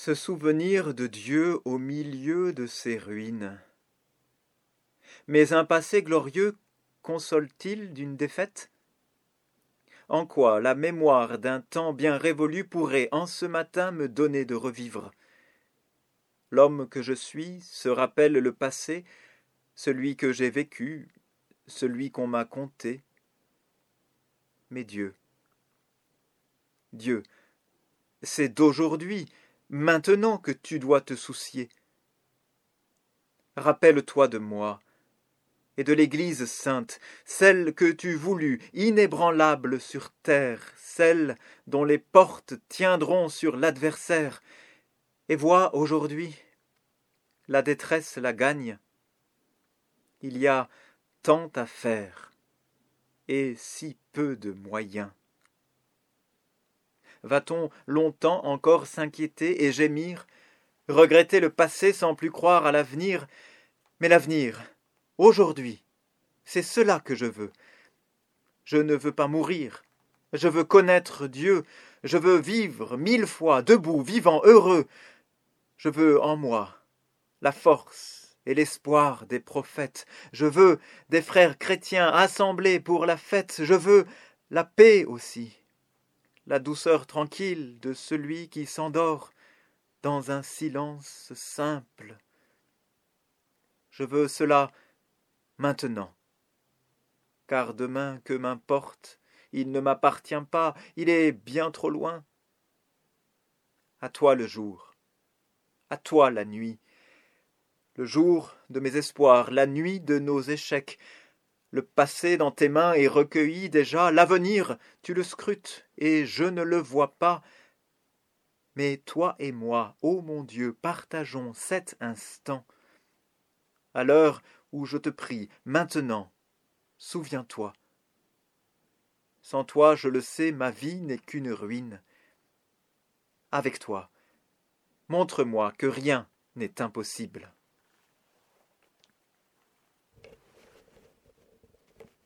Se souvenir de Dieu au milieu de ces ruines. Mais un passé glorieux console-t-il d'une défaite? En quoi la mémoire d'un temps bien révolu pourrait en ce matin me donner de revivre? L'homme que je suis se rappelle le passé, celui que j'ai vécu, celui qu'on m'a conté. Mais Dieu, Dieu, c'est d'aujourd'hui, maintenant que tu dois te soucier. Rappelle-toi de moi et de l'Église sainte, celle que tu voulus, inébranlable sur terre, celle dont les portes tiendront sur l'adversaire, et vois aujourd'hui, la détresse la gagne. Il y a tant à faire, et si peu de moyens. Va-t-on longtemps encore s'inquiéter et gémir, regretter le passé sans plus croire à l'avenir? Mais l'avenir, aujourd'hui, c'est cela que je veux. Je ne veux pas mourir, je veux connaître Dieu, je veux vivre mille fois, debout, vivant, heureux. Je veux en moi la force et l'espoir des prophètes. Je veux des frères chrétiens assemblés pour la fête. Je veux la paix aussi la douceur tranquille de celui qui s'endort dans un silence simple. Je veux cela maintenant, car demain que m'importe, il ne m'appartient pas, il est bien trop loin. À toi le jour, à toi la nuit, le jour de mes espoirs, la nuit de nos échecs, le passé dans tes mains est recueilli déjà, l'avenir, tu le scrutes, et je ne le vois pas. Mais toi et moi, ô mon Dieu, partageons cet instant. À l'heure où je te prie, maintenant, souviens-toi. Sans toi, je le sais, ma vie n'est qu'une ruine. Avec toi, montre-moi que rien n'est impossible.